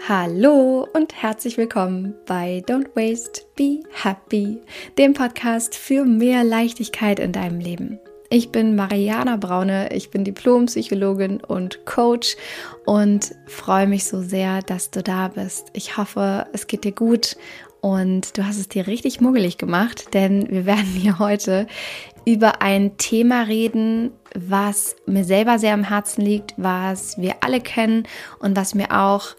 Hallo und herzlich willkommen bei Don't Waste, Be Happy, dem Podcast für mehr Leichtigkeit in deinem Leben. Ich bin Mariana Braune, ich bin Diplompsychologin und Coach und freue mich so sehr, dass du da bist. Ich hoffe, es geht dir gut und du hast es dir richtig muggelig gemacht, denn wir werden hier heute über ein Thema reden, was mir selber sehr am Herzen liegt, was wir alle kennen und was mir auch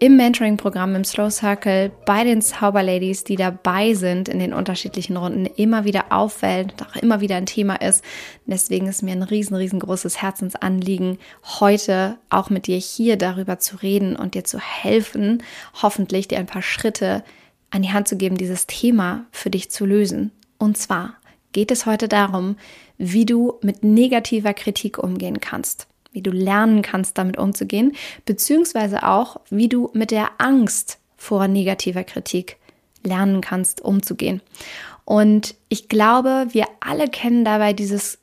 im Mentoring-Programm im Slow Circle bei den Zauberladies, die dabei sind in den unterschiedlichen Runden, immer wieder auffällt und auch immer wieder ein Thema ist. Deswegen ist mir ein riesen, riesengroßes Herzensanliegen, heute auch mit dir hier darüber zu reden und dir zu helfen, hoffentlich dir ein paar Schritte an die Hand zu geben, dieses Thema für dich zu lösen. Und zwar geht es heute darum, wie du mit negativer Kritik umgehen kannst, wie du lernen kannst, damit umzugehen, beziehungsweise auch, wie du mit der Angst vor negativer Kritik lernen kannst, umzugehen. Und ich glaube, wir alle kennen dabei dieses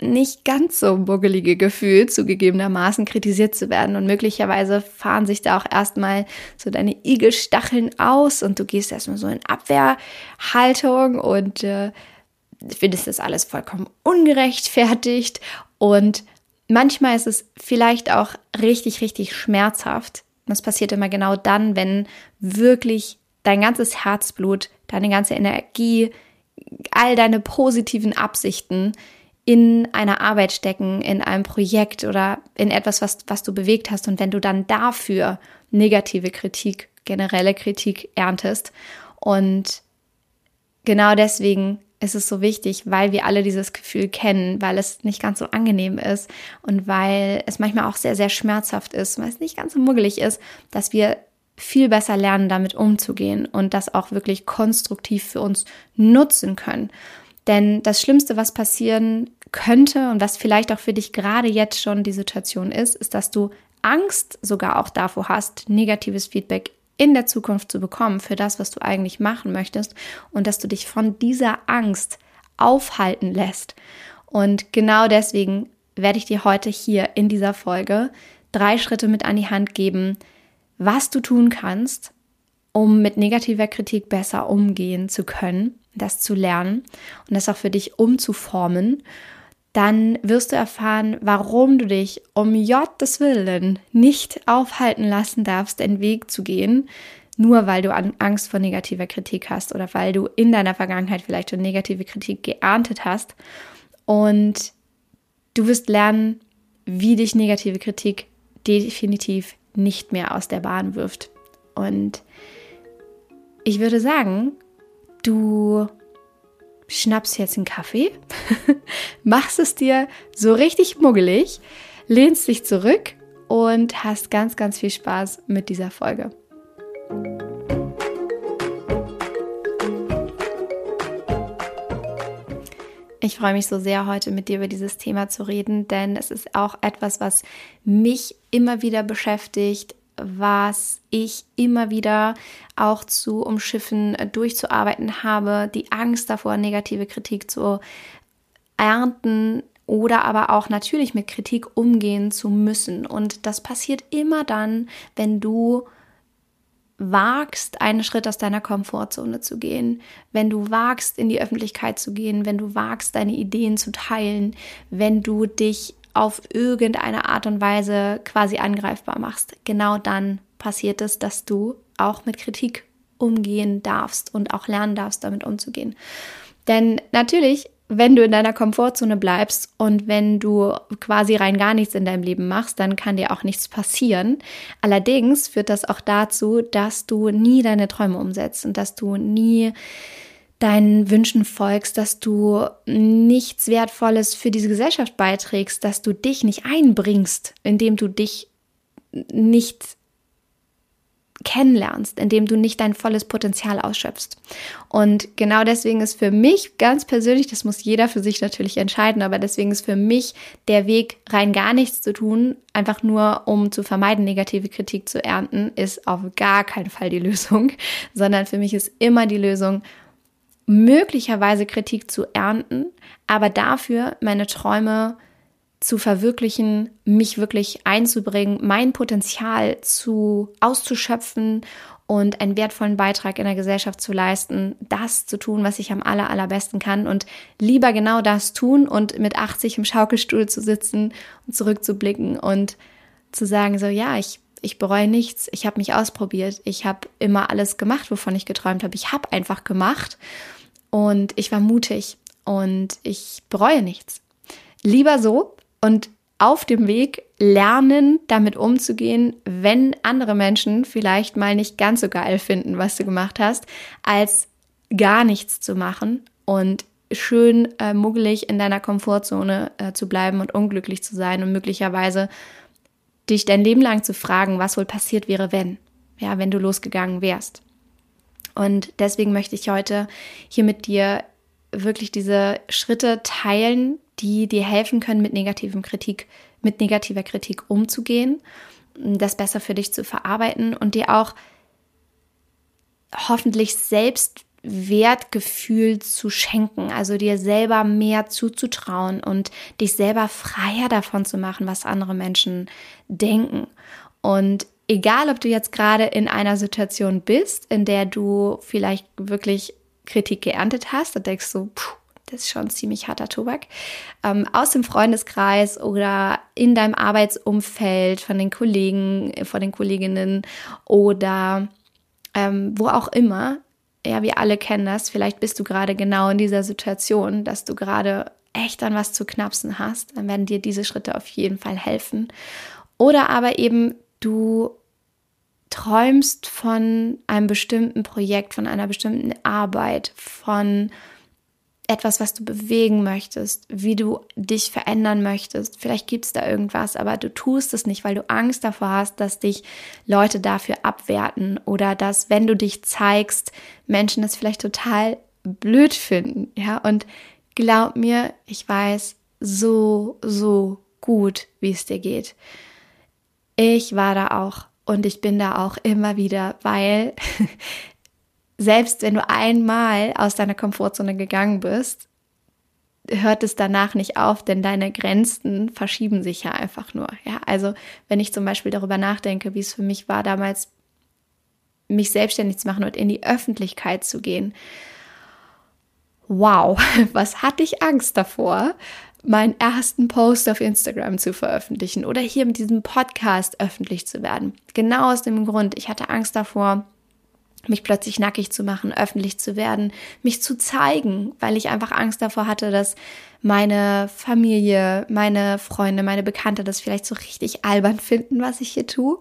nicht ganz so buggelige Gefühl, zugegebenermaßen kritisiert zu werden. Und möglicherweise fahren sich da auch erstmal so deine Igelstacheln aus und du gehst erstmal so in Abwehrhaltung und äh, findest das alles vollkommen ungerechtfertigt und manchmal ist es vielleicht auch richtig, richtig schmerzhaft. das passiert immer genau dann, wenn wirklich dein ganzes Herzblut, deine ganze Energie, all deine positiven Absichten in einer Arbeit stecken, in einem Projekt oder in etwas, was, was du bewegt hast. Und wenn du dann dafür negative Kritik, generelle Kritik erntest und genau deswegen ist es so wichtig, weil wir alle dieses Gefühl kennen, weil es nicht ganz so angenehm ist und weil es manchmal auch sehr, sehr schmerzhaft ist, weil es nicht ganz so muggelig ist, dass wir viel besser lernen, damit umzugehen und das auch wirklich konstruktiv für uns nutzen können. Denn das Schlimmste, was passieren könnte und was vielleicht auch für dich gerade jetzt schon die Situation ist, ist, dass du Angst sogar auch davor hast, negatives Feedback in der Zukunft zu bekommen für das, was du eigentlich machen möchtest und dass du dich von dieser Angst aufhalten lässt. Und genau deswegen werde ich dir heute hier in dieser Folge drei Schritte mit an die Hand geben, was du tun kannst, um mit negativer Kritik besser umgehen zu können, das zu lernen und das auch für dich umzuformen dann wirst du erfahren, warum du dich um Jottes Willen nicht aufhalten lassen darfst, den Weg zu gehen, nur weil du Angst vor negativer Kritik hast oder weil du in deiner Vergangenheit vielleicht schon negative Kritik geerntet hast. Und du wirst lernen, wie dich negative Kritik definitiv nicht mehr aus der Bahn wirft. Und ich würde sagen, du schnappst jetzt einen Kaffee, machst es dir so richtig muggelig, lehnst dich zurück und hast ganz, ganz viel Spaß mit dieser Folge. Ich freue mich so sehr, heute mit dir über dieses Thema zu reden, denn es ist auch etwas, was mich immer wieder beschäftigt, was ich immer wieder auch zu umschiffen, äh, durchzuarbeiten habe, die Angst davor, negative Kritik zu ernten oder aber auch natürlich mit Kritik umgehen zu müssen. Und das passiert immer dann, wenn du wagst, einen Schritt aus deiner Komfortzone zu gehen, wenn du wagst, in die Öffentlichkeit zu gehen, wenn du wagst, deine Ideen zu teilen, wenn du dich auf irgendeine Art und Weise quasi angreifbar machst, genau dann passiert es, dass du auch mit Kritik umgehen darfst und auch lernen darfst, damit umzugehen. Denn natürlich, wenn du in deiner Komfortzone bleibst und wenn du quasi rein gar nichts in deinem Leben machst, dann kann dir auch nichts passieren. Allerdings führt das auch dazu, dass du nie deine Träume umsetzt und dass du nie deinen Wünschen folgst, dass du nichts Wertvolles für diese Gesellschaft beiträgst, dass du dich nicht einbringst, indem du dich nicht kennenlernst, indem du nicht dein volles Potenzial ausschöpfst. Und genau deswegen ist für mich ganz persönlich, das muss jeder für sich natürlich entscheiden, aber deswegen ist für mich der Weg, rein gar nichts zu tun, einfach nur um zu vermeiden, negative Kritik zu ernten, ist auf gar keinen Fall die Lösung, sondern für mich ist immer die Lösung, möglicherweise Kritik zu ernten, aber dafür meine Träume zu verwirklichen, mich wirklich einzubringen, mein Potenzial zu auszuschöpfen und einen wertvollen Beitrag in der Gesellschaft zu leisten, das zu tun, was ich am aller, allerbesten kann und lieber genau das tun und mit 80 im Schaukelstuhl zu sitzen und zurückzublicken und zu sagen, so ja, ich, ich bereue nichts, ich habe mich ausprobiert, ich habe immer alles gemacht, wovon ich geträumt habe, ich habe einfach gemacht und ich war mutig und ich bereue nichts. Lieber so und auf dem Weg lernen, damit umzugehen, wenn andere Menschen vielleicht mal nicht ganz so geil finden, was du gemacht hast, als gar nichts zu machen und schön äh, muggelig in deiner Komfortzone äh, zu bleiben und unglücklich zu sein und möglicherweise dich dein Leben lang zu fragen, was wohl passiert wäre, wenn, ja, wenn du losgegangen wärst. Und deswegen möchte ich heute hier mit dir wirklich diese Schritte teilen, die dir helfen können, mit negativem Kritik, mit negativer Kritik umzugehen, das besser für dich zu verarbeiten und dir auch hoffentlich selbst Wertgefühl zu schenken, also dir selber mehr zuzutrauen und dich selber freier davon zu machen, was andere Menschen denken. Und egal, ob du jetzt gerade in einer Situation bist, in der du vielleicht wirklich Kritik geerntet hast, da denkst du, puh, das ist schon ziemlich harter Tobak, ähm, aus dem Freundeskreis oder in deinem Arbeitsumfeld von den Kollegen, von den Kolleginnen oder ähm, wo auch immer. Ja, wir alle kennen das. Vielleicht bist du gerade genau in dieser Situation, dass du gerade echt an was zu knapsen hast. Dann werden dir diese Schritte auf jeden Fall helfen. Oder aber eben du träumst von einem bestimmten Projekt, von einer bestimmten Arbeit, von etwas, was du bewegen möchtest, wie du dich verändern möchtest. Vielleicht gibt es da irgendwas, aber du tust es nicht, weil du Angst davor hast, dass dich Leute dafür abwerten oder dass, wenn du dich zeigst, Menschen das vielleicht total blöd finden. Ja, und glaub mir, ich weiß so, so gut, wie es dir geht. Ich war da auch und ich bin da auch immer wieder, weil selbst wenn du einmal aus deiner Komfortzone gegangen bist, hört es danach nicht auf, denn deine Grenzen verschieben sich ja einfach nur. Ja, also wenn ich zum Beispiel darüber nachdenke, wie es für mich war, damals mich selbstständig zu machen und in die Öffentlichkeit zu gehen. Wow, was hatte ich Angst davor, meinen ersten Post auf Instagram zu veröffentlichen oder hier mit diesem Podcast öffentlich zu werden. Genau aus dem Grund, ich hatte Angst davor, mich plötzlich nackig zu machen, öffentlich zu werden, mich zu zeigen, weil ich einfach Angst davor hatte, dass meine Familie, meine Freunde, meine Bekannte das vielleicht so richtig albern finden, was ich hier tue.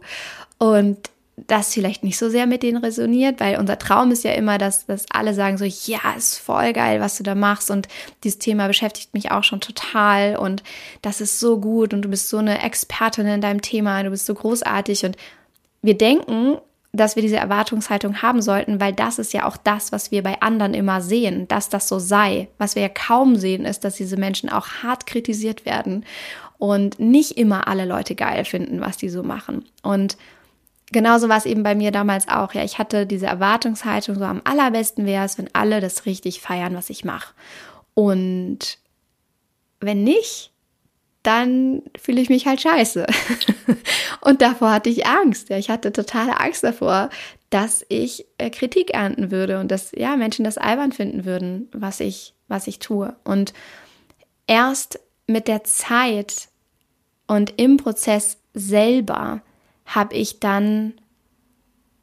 Und das vielleicht nicht so sehr mit denen resoniert, weil unser Traum ist ja immer, dass, dass alle sagen so, ja, ist voll geil, was du da machst. Und dieses Thema beschäftigt mich auch schon total. Und das ist so gut. Und du bist so eine Expertin in deinem Thema, du bist so großartig. Und wir denken, dass wir diese Erwartungshaltung haben sollten, weil das ist ja auch das, was wir bei anderen immer sehen, dass das so sei. Was wir ja kaum sehen, ist, dass diese Menschen auch hart kritisiert werden und nicht immer alle Leute geil finden, was die so machen. Und genauso war es eben bei mir damals auch. Ja, ich hatte diese Erwartungshaltung, so am allerbesten wäre es, wenn alle das richtig feiern, was ich mache. Und wenn nicht, dann fühle ich mich halt scheiße. und davor hatte ich Angst. Ja, ich hatte totale Angst davor, dass ich äh, Kritik ernten würde und dass ja Menschen das albern finden würden, was ich was ich tue. Und erst mit der Zeit und im Prozess selber habe ich dann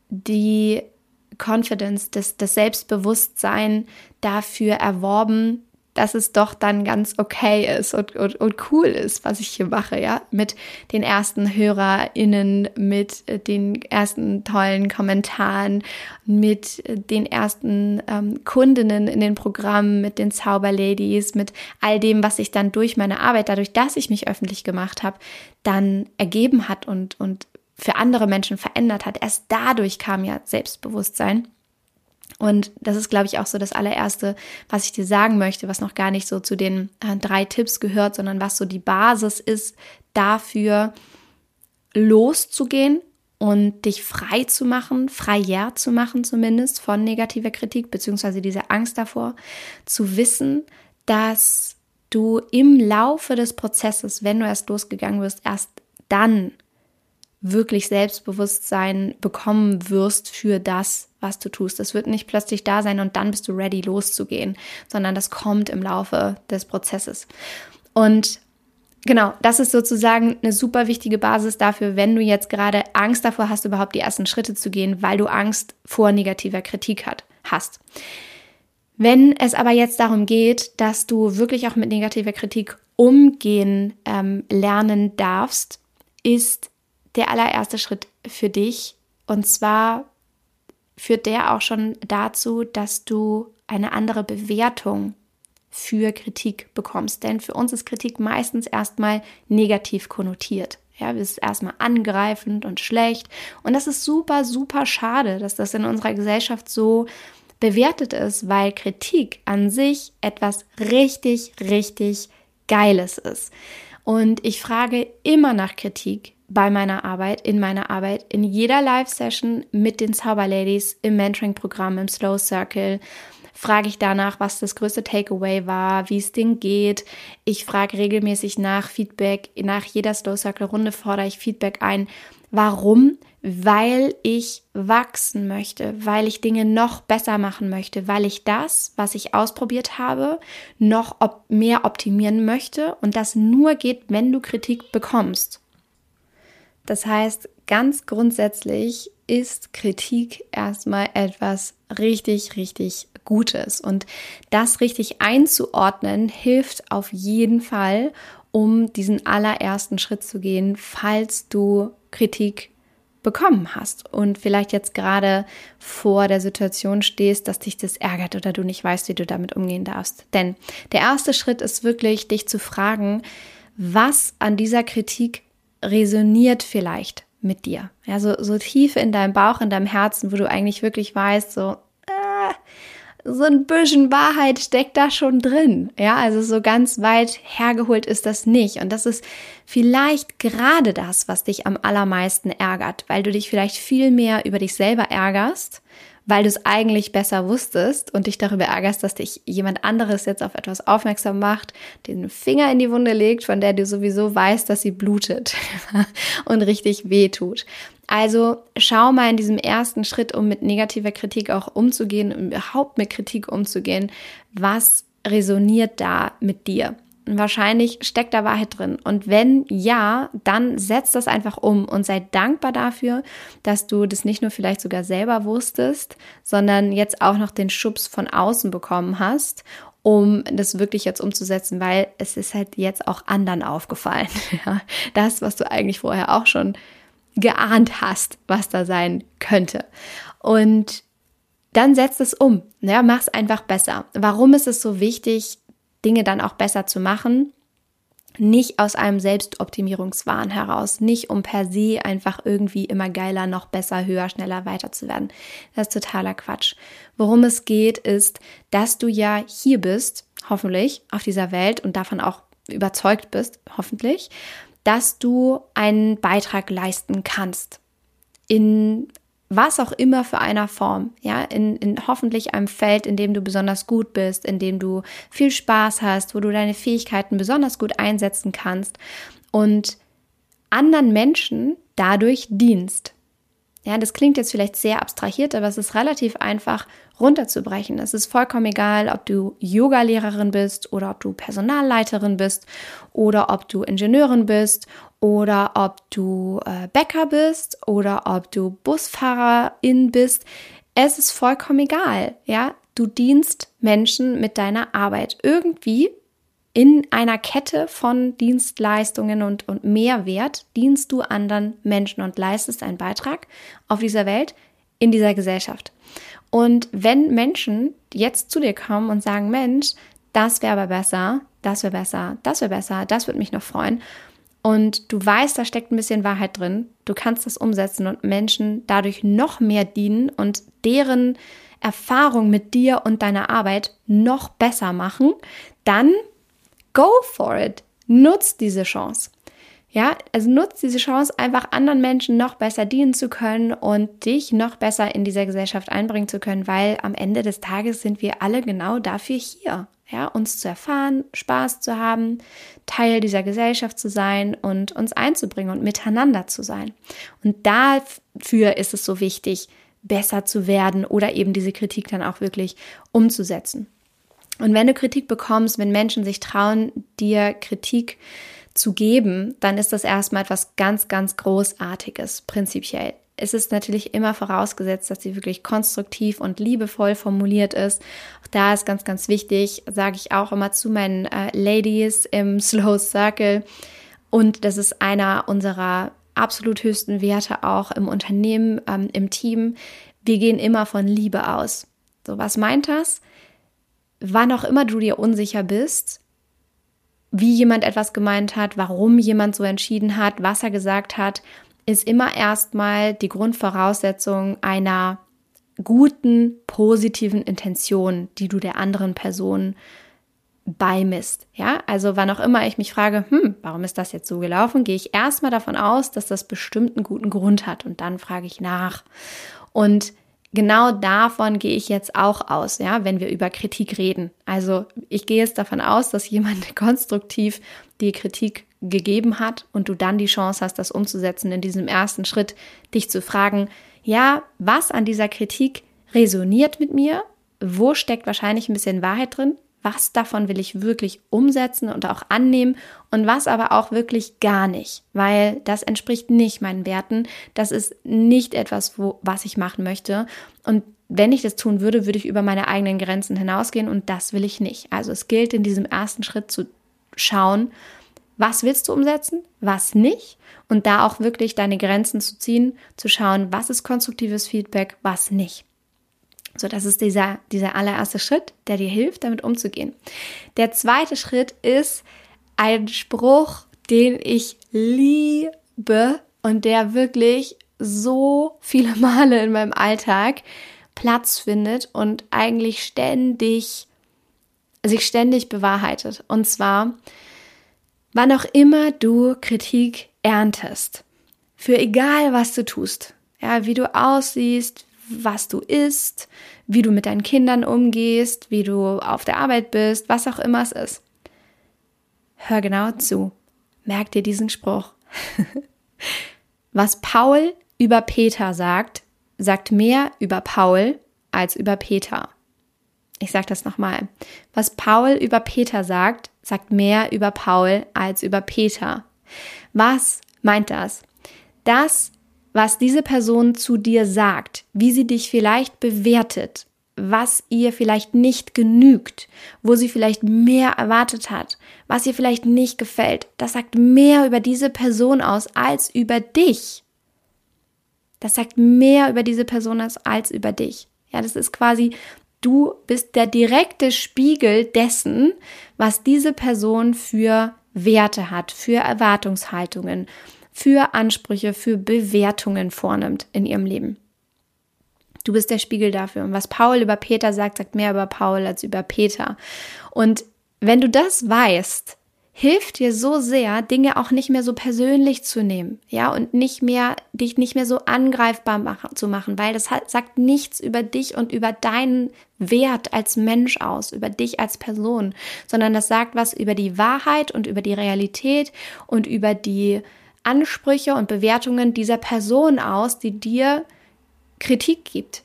die Confidence, das, das Selbstbewusstsein dafür erworben, dass es doch dann ganz okay ist und, und, und cool ist, was ich hier mache, ja, mit den ersten HörerInnen, mit den ersten tollen Kommentaren, mit den ersten ähm, Kundinnen in den Programmen, mit den Zauberladies, mit all dem, was sich dann durch meine Arbeit, dadurch, dass ich mich öffentlich gemacht habe, dann ergeben hat und, und für andere Menschen verändert hat. Erst dadurch kam ja Selbstbewusstsein. Und das ist, glaube ich, auch so das allererste, was ich dir sagen möchte, was noch gar nicht so zu den äh, drei Tipps gehört, sondern was so die Basis ist dafür, loszugehen und dich frei zu machen, freier zu machen zumindest von negativer Kritik, beziehungsweise dieser Angst davor, zu wissen, dass du im Laufe des Prozesses, wenn du erst losgegangen wirst, erst dann wirklich Selbstbewusstsein bekommen wirst für das, was du tust. Das wird nicht plötzlich da sein und dann bist du ready loszugehen, sondern das kommt im Laufe des Prozesses. Und genau, das ist sozusagen eine super wichtige Basis dafür, wenn du jetzt gerade Angst davor hast, überhaupt die ersten Schritte zu gehen, weil du Angst vor negativer Kritik hat, hast. Wenn es aber jetzt darum geht, dass du wirklich auch mit negativer Kritik umgehen ähm, lernen darfst, ist der allererste Schritt für dich. Und zwar führt der auch schon dazu, dass du eine andere Bewertung für Kritik bekommst. Denn für uns ist Kritik meistens erstmal negativ konnotiert. Ja, es ist erstmal angreifend und schlecht. Und das ist super, super schade, dass das in unserer Gesellschaft so bewertet ist, weil Kritik an sich etwas richtig, richtig Geiles ist. Und ich frage immer nach Kritik, bei meiner Arbeit, in meiner Arbeit, in jeder Live-Session mit den Zauberladies im Mentoring-Programm, im Slow Circle, frage ich danach, was das größte Takeaway war, wie es denen geht. Ich frage regelmäßig nach Feedback. Nach jeder Slow Circle Runde fordere ich Feedback ein. Warum? Weil ich wachsen möchte, weil ich Dinge noch besser machen möchte, weil ich das, was ich ausprobiert habe, noch op mehr optimieren möchte und das nur geht, wenn du Kritik bekommst. Das heißt, ganz grundsätzlich ist Kritik erstmal etwas richtig, richtig Gutes. Und das richtig einzuordnen, hilft auf jeden Fall, um diesen allerersten Schritt zu gehen, falls du Kritik bekommen hast und vielleicht jetzt gerade vor der Situation stehst, dass dich das ärgert oder du nicht weißt, wie du damit umgehen darfst. Denn der erste Schritt ist wirklich, dich zu fragen, was an dieser Kritik resoniert vielleicht mit dir. Ja, so, so tief in deinem Bauch, in deinem Herzen, wo du eigentlich wirklich weißt, so, äh, so ein bisschen Wahrheit steckt da schon drin. Ja, also so ganz weit hergeholt ist das nicht. Und das ist vielleicht gerade das, was dich am allermeisten ärgert, weil du dich vielleicht viel mehr über dich selber ärgerst weil du es eigentlich besser wusstest und dich darüber ärgerst, dass dich jemand anderes jetzt auf etwas aufmerksam macht, den Finger in die Wunde legt, von der du sowieso weißt, dass sie blutet und richtig weh tut. Also schau mal in diesem ersten Schritt, um mit negativer Kritik auch umzugehen, um überhaupt mit Kritik umzugehen, was resoniert da mit dir? Wahrscheinlich steckt da Wahrheit drin. Und wenn ja, dann setz das einfach um und sei dankbar dafür, dass du das nicht nur vielleicht sogar selber wusstest, sondern jetzt auch noch den Schubs von außen bekommen hast, um das wirklich jetzt umzusetzen, weil es ist halt jetzt auch anderen aufgefallen. Das, was du eigentlich vorher auch schon geahnt hast, was da sein könnte. Und dann setz es um. Ja, mach es einfach besser. Warum ist es so wichtig, Dinge dann auch besser zu machen. Nicht aus einem Selbstoptimierungswahn heraus, nicht um per se einfach irgendwie immer geiler, noch besser, höher, schneller weiter zu werden. Das ist totaler Quatsch. Worum es geht, ist, dass du ja hier bist, hoffentlich, auf dieser Welt und davon auch überzeugt bist, hoffentlich, dass du einen Beitrag leisten kannst in was auch immer für einer Form, ja, in, in hoffentlich einem Feld, in dem du besonders gut bist, in dem du viel Spaß hast, wo du deine Fähigkeiten besonders gut einsetzen kannst und anderen Menschen dadurch dienst. Ja, das klingt jetzt vielleicht sehr abstrahiert, aber es ist relativ einfach runterzubrechen. Es ist vollkommen egal, ob du Yoga-Lehrerin bist oder ob du Personalleiterin bist oder ob du Ingenieurin bist oder ob du äh, Bäcker bist oder ob du Busfahrerin bist. Es ist vollkommen egal, ja. Du dienst Menschen mit deiner Arbeit irgendwie in einer Kette von Dienstleistungen und, und Mehrwert dienst du anderen Menschen und leistest einen Beitrag auf dieser Welt, in dieser Gesellschaft. Und wenn Menschen jetzt zu dir kommen und sagen, Mensch, das wäre aber besser, das wäre besser, das wäre besser, das würde mich noch freuen. Und du weißt, da steckt ein bisschen Wahrheit drin. Du kannst das umsetzen und Menschen dadurch noch mehr dienen und deren Erfahrung mit dir und deiner Arbeit noch besser machen, dann Go for it. Nutz diese Chance. Ja, also nutzt diese Chance, einfach anderen Menschen noch besser dienen zu können und dich noch besser in dieser Gesellschaft einbringen zu können, weil am Ende des Tages sind wir alle genau dafür hier. Ja, uns zu erfahren, Spaß zu haben, Teil dieser Gesellschaft zu sein und uns einzubringen und miteinander zu sein. Und dafür ist es so wichtig, besser zu werden oder eben diese Kritik dann auch wirklich umzusetzen. Und wenn du Kritik bekommst, wenn Menschen sich trauen, dir Kritik zu geben, dann ist das erstmal etwas ganz, ganz Großartiges, prinzipiell. Es ist natürlich immer vorausgesetzt, dass sie wirklich konstruktiv und liebevoll formuliert ist. Auch da ist ganz, ganz wichtig, sage ich auch immer zu meinen äh, Ladies im Slow Circle. Und das ist einer unserer absolut höchsten Werte auch im Unternehmen, ähm, im Team. Wir gehen immer von Liebe aus. So, was meint das? Wann auch immer du dir unsicher bist, wie jemand etwas gemeint hat, warum jemand so entschieden hat, was er gesagt hat, ist immer erstmal die Grundvoraussetzung einer guten, positiven Intention, die du der anderen Person beimisst. Ja, also wann auch immer ich mich frage, hm, warum ist das jetzt so gelaufen, gehe ich erstmal davon aus, dass das bestimmt einen guten Grund hat und dann frage ich nach. Und genau davon gehe ich jetzt auch aus, ja, wenn wir über Kritik reden. Also ich gehe jetzt davon aus, dass jemand konstruktiv die Kritik gegeben hat und du dann die Chance hast, das umzusetzen in diesem ersten Schritt, dich zu fragen, ja, was an dieser Kritik resoniert mit mir? Wo steckt wahrscheinlich ein bisschen Wahrheit drin? Was davon will ich wirklich umsetzen und auch annehmen und was aber auch wirklich gar nicht, weil das entspricht nicht meinen Werten. Das ist nicht etwas, wo, was ich machen möchte. Und wenn ich das tun würde, würde ich über meine eigenen Grenzen hinausgehen und das will ich nicht. Also es gilt in diesem ersten Schritt zu schauen, was willst du umsetzen, was nicht und da auch wirklich deine Grenzen zu ziehen, zu schauen, was ist konstruktives Feedback, was nicht. So, das ist dieser, dieser allererste Schritt, der dir hilft, damit umzugehen. Der zweite Schritt ist ein Spruch, den ich liebe und der wirklich so viele Male in meinem Alltag Platz findet und eigentlich ständig, sich ständig bewahrheitet. Und zwar, wann auch immer du Kritik erntest, für egal was du tust, ja, wie du aussiehst, was du isst, wie du mit deinen Kindern umgehst, wie du auf der Arbeit bist, was auch immer es ist. Hör genau zu. Merk dir diesen Spruch. was Paul über Peter sagt, sagt mehr über Paul als über Peter. Ich sage das nochmal. Was Paul über Peter sagt, sagt mehr über Paul als über Peter. Was meint das? Das was diese Person zu dir sagt, wie sie dich vielleicht bewertet, was ihr vielleicht nicht genügt, wo sie vielleicht mehr erwartet hat, was ihr vielleicht nicht gefällt, das sagt mehr über diese Person aus als über dich. Das sagt mehr über diese Person aus als über dich. Ja, das ist quasi, du bist der direkte Spiegel dessen, was diese Person für Werte hat, für Erwartungshaltungen, für Ansprüche, für Bewertungen vornimmt in ihrem Leben. Du bist der Spiegel dafür. Und was Paul über Peter sagt, sagt mehr über Paul als über Peter. Und wenn du das weißt, hilft dir so sehr, Dinge auch nicht mehr so persönlich zu nehmen, ja, und nicht mehr, dich nicht mehr so angreifbar machen, zu machen, weil das hat, sagt nichts über dich und über deinen Wert als Mensch aus, über dich als Person, sondern das sagt was über die Wahrheit und über die Realität und über die Ansprüche und Bewertungen dieser Person aus, die dir Kritik gibt.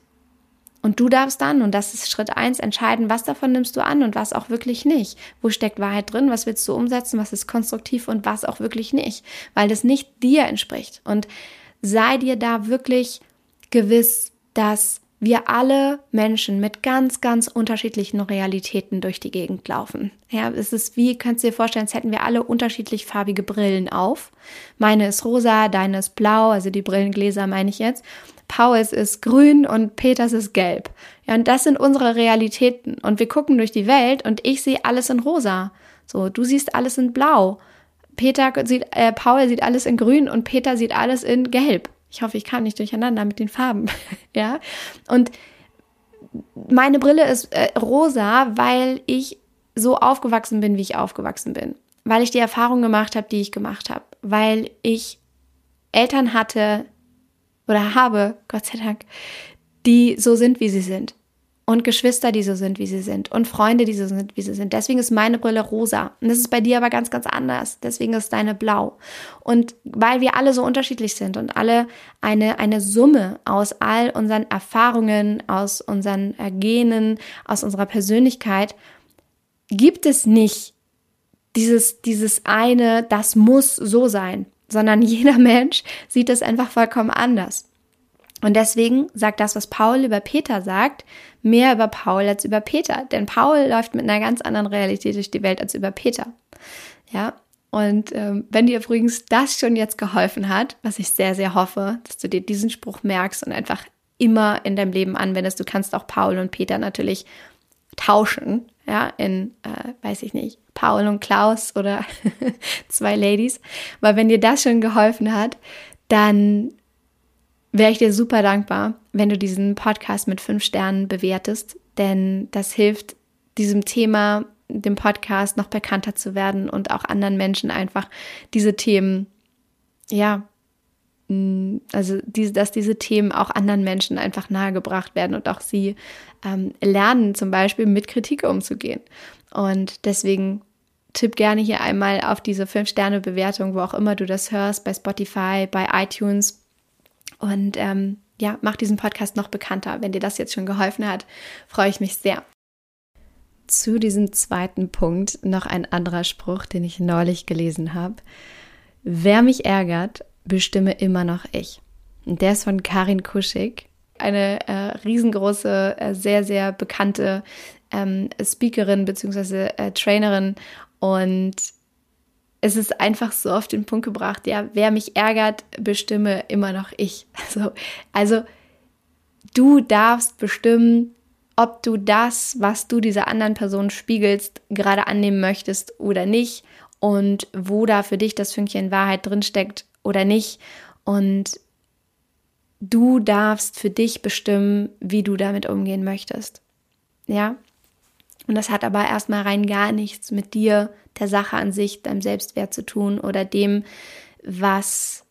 Und du darfst dann, und das ist Schritt eins, entscheiden, was davon nimmst du an und was auch wirklich nicht. Wo steckt Wahrheit drin? Was willst du umsetzen? Was ist konstruktiv und was auch wirklich nicht? Weil das nicht dir entspricht. Und sei dir da wirklich gewiss, dass wir alle Menschen mit ganz, ganz unterschiedlichen Realitäten durch die Gegend laufen. Ja, es ist wie, kannst du dir vorstellen, als hätten wir alle unterschiedlich farbige Brillen auf. Meine ist rosa, deine ist blau, also die Brillengläser meine ich jetzt. Pauls ist grün und Peters ist gelb. Ja, und das sind unsere Realitäten. Und wir gucken durch die Welt und ich sehe alles in rosa. So, du siehst alles in blau. Peter sieht, äh, Paul sieht alles in grün und Peter sieht alles in gelb. Ich hoffe, ich kam nicht durcheinander mit den Farben. ja. Und meine Brille ist äh, rosa, weil ich so aufgewachsen bin, wie ich aufgewachsen bin. Weil ich die Erfahrung gemacht habe, die ich gemacht habe. weil ich Eltern hatte oder habe, Gott sei Dank, die so sind, wie sie sind und Geschwister, die so sind, wie sie sind und Freunde, die so sind, wie sie sind. Deswegen ist meine Brille rosa und das ist bei dir aber ganz, ganz anders. Deswegen ist deine blau. Und weil wir alle so unterschiedlich sind und alle eine, eine Summe aus all unseren Erfahrungen, aus unseren Genen, aus unserer Persönlichkeit, gibt es nicht dieses, dieses eine, das muss so sein, sondern jeder Mensch sieht es einfach vollkommen anders. Und deswegen sagt das, was Paul über Peter sagt, mehr über Paul als über Peter. Denn Paul läuft mit einer ganz anderen Realität durch die Welt als über Peter. Ja, und ähm, wenn dir übrigens das schon jetzt geholfen hat, was ich sehr, sehr hoffe, dass du dir diesen Spruch merkst und einfach immer in deinem Leben anwendest, du kannst auch Paul und Peter natürlich tauschen, ja, in, äh, weiß ich nicht, Paul und Klaus oder zwei Ladies. Weil wenn dir das schon geholfen hat, dann wäre ich dir super dankbar, wenn du diesen Podcast mit fünf Sternen bewertest, denn das hilft diesem Thema, dem Podcast noch bekannter zu werden und auch anderen Menschen einfach diese Themen, ja, mm, also diese, dass diese Themen auch anderen Menschen einfach nahegebracht werden und auch sie ähm, lernen, zum Beispiel mit Kritik umzugehen. Und deswegen tipp gerne hier einmal auf diese fünf sterne bewertung wo auch immer du das hörst, bei Spotify, bei iTunes und ähm, ja, mach diesen Podcast noch bekannter. Wenn dir das jetzt schon geholfen hat, freue ich mich sehr. Zu diesem zweiten Punkt noch ein anderer Spruch, den ich neulich gelesen habe. Wer mich ärgert, bestimme immer noch ich. Und der ist von Karin Kuschig, eine äh, riesengroße, äh, sehr, sehr bekannte ähm, Speakerin bzw. Äh, Trainerin. Und es ist einfach so auf den Punkt gebracht, ja, wer mich ärgert, bestimme immer noch ich. Also, also du darfst bestimmen, ob du das, was du dieser anderen Person spiegelst, gerade annehmen möchtest oder nicht und wo da für dich das Fünkchen Wahrheit drinsteckt oder nicht. Und du darfst für dich bestimmen, wie du damit umgehen möchtest. Ja? Und das hat aber erstmal rein gar nichts mit dir der Sache an sich, deinem Selbstwert zu tun oder dem, was